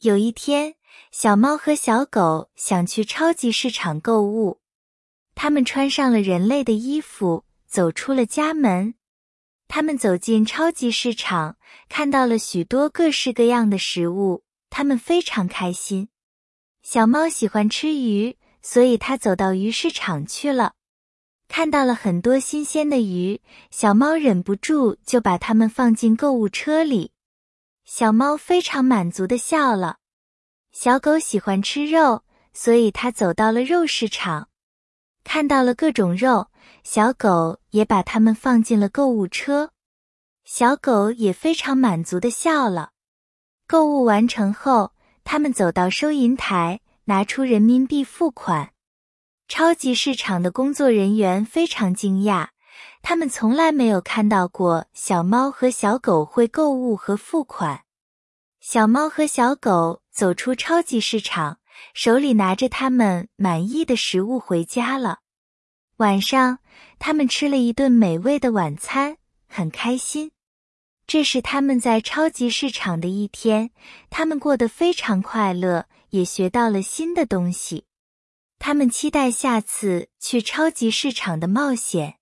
有一天，小猫和小狗想去超级市场购物。他们穿上了人类的衣服，走出了家门。他们走进超级市场，看到了许多各式各样的食物，他们非常开心。小猫喜欢吃鱼，所以它走到鱼市场去了。看到了很多新鲜的鱼，小猫忍不住就把它们放进购物车里。小猫非常满足的笑了。小狗喜欢吃肉，所以它走到了肉市场，看到了各种肉，小狗也把它们放进了购物车。小狗也非常满足的笑了。购物完成后，他们走到收银台，拿出人民币付款。超级市场的工作人员非常惊讶，他们从来没有看到过小猫和小狗会购物和付款。小猫和小狗走出超级市场，手里拿着他们满意的食物回家了。晚上，他们吃了一顿美味的晚餐，很开心。这是他们在超级市场的一天，他们过得非常快乐，也学到了新的东西。他们期待下次去超级市场的冒险。